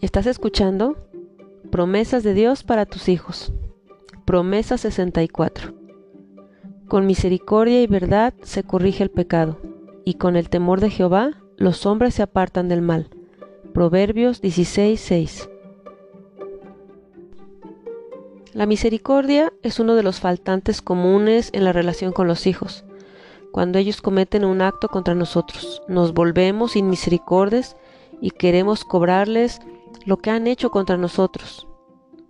Estás escuchando Promesas de Dios para tus hijos. Promesa 64. Con misericordia y verdad se corrige el pecado, y con el temor de Jehová los hombres se apartan del mal. Proverbios 16:6. La misericordia es uno de los faltantes comunes en la relación con los hijos. Cuando ellos cometen un acto contra nosotros, nos volvemos inmisericordes y queremos cobrarles lo que han hecho contra nosotros.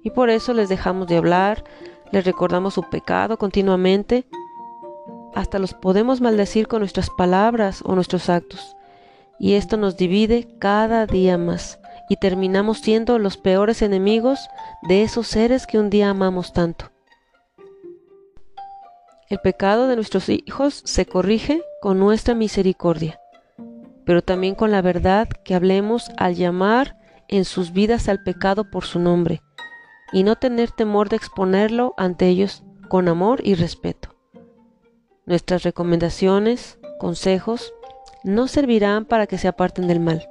Y por eso les dejamos de hablar, les recordamos su pecado continuamente, hasta los podemos maldecir con nuestras palabras o nuestros actos. Y esto nos divide cada día más y terminamos siendo los peores enemigos de esos seres que un día amamos tanto. El pecado de nuestros hijos se corrige con nuestra misericordia, pero también con la verdad que hablemos al llamar en sus vidas al pecado por su nombre, y no tener temor de exponerlo ante ellos con amor y respeto. Nuestras recomendaciones, consejos, no servirán para que se aparten del mal.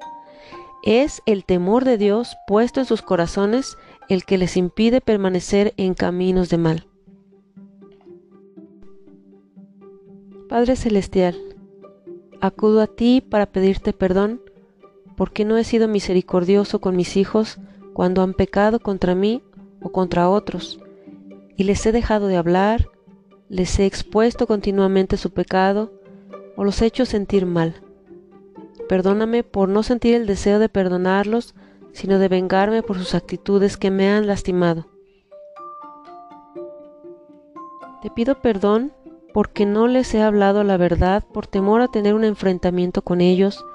Es el temor de Dios puesto en sus corazones el que les impide permanecer en caminos de mal. Padre Celestial, acudo a ti para pedirte perdón porque no he sido misericordioso con mis hijos cuando han pecado contra mí o contra otros, y les he dejado de hablar, les he expuesto continuamente su pecado o los he hecho sentir mal. Perdóname por no sentir el deseo de perdonarlos, sino de vengarme por sus actitudes que me han lastimado. Te pido perdón porque no les he hablado la verdad por temor a tener un enfrentamiento con ellos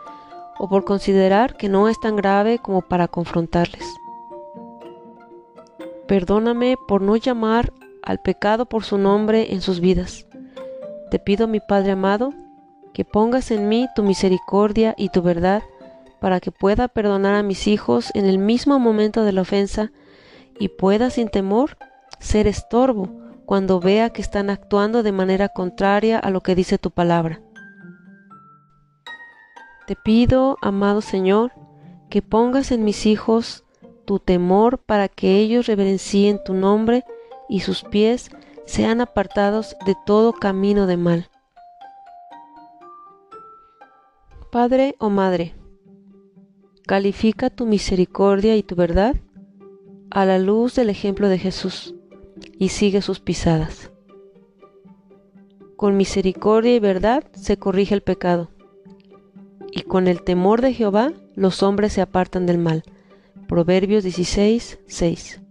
o por considerar que no es tan grave como para confrontarles. Perdóname por no llamar al pecado por su nombre en sus vidas. Te pido, mi Padre amado, que pongas en mí tu misericordia y tu verdad para que pueda perdonar a mis hijos en el mismo momento de la ofensa y pueda sin temor ser estorbo cuando vea que están actuando de manera contraria a lo que dice tu palabra. Te pido, amado Señor, que pongas en mis hijos tu temor para que ellos reverencien tu nombre y sus pies sean apartados de todo camino de mal. Padre o Madre, califica tu misericordia y tu verdad a la luz del ejemplo de Jesús y sigue sus pisadas. Con misericordia y verdad se corrige el pecado y con el temor de Jehová los hombres se apartan del mal. Proverbios 16, 6.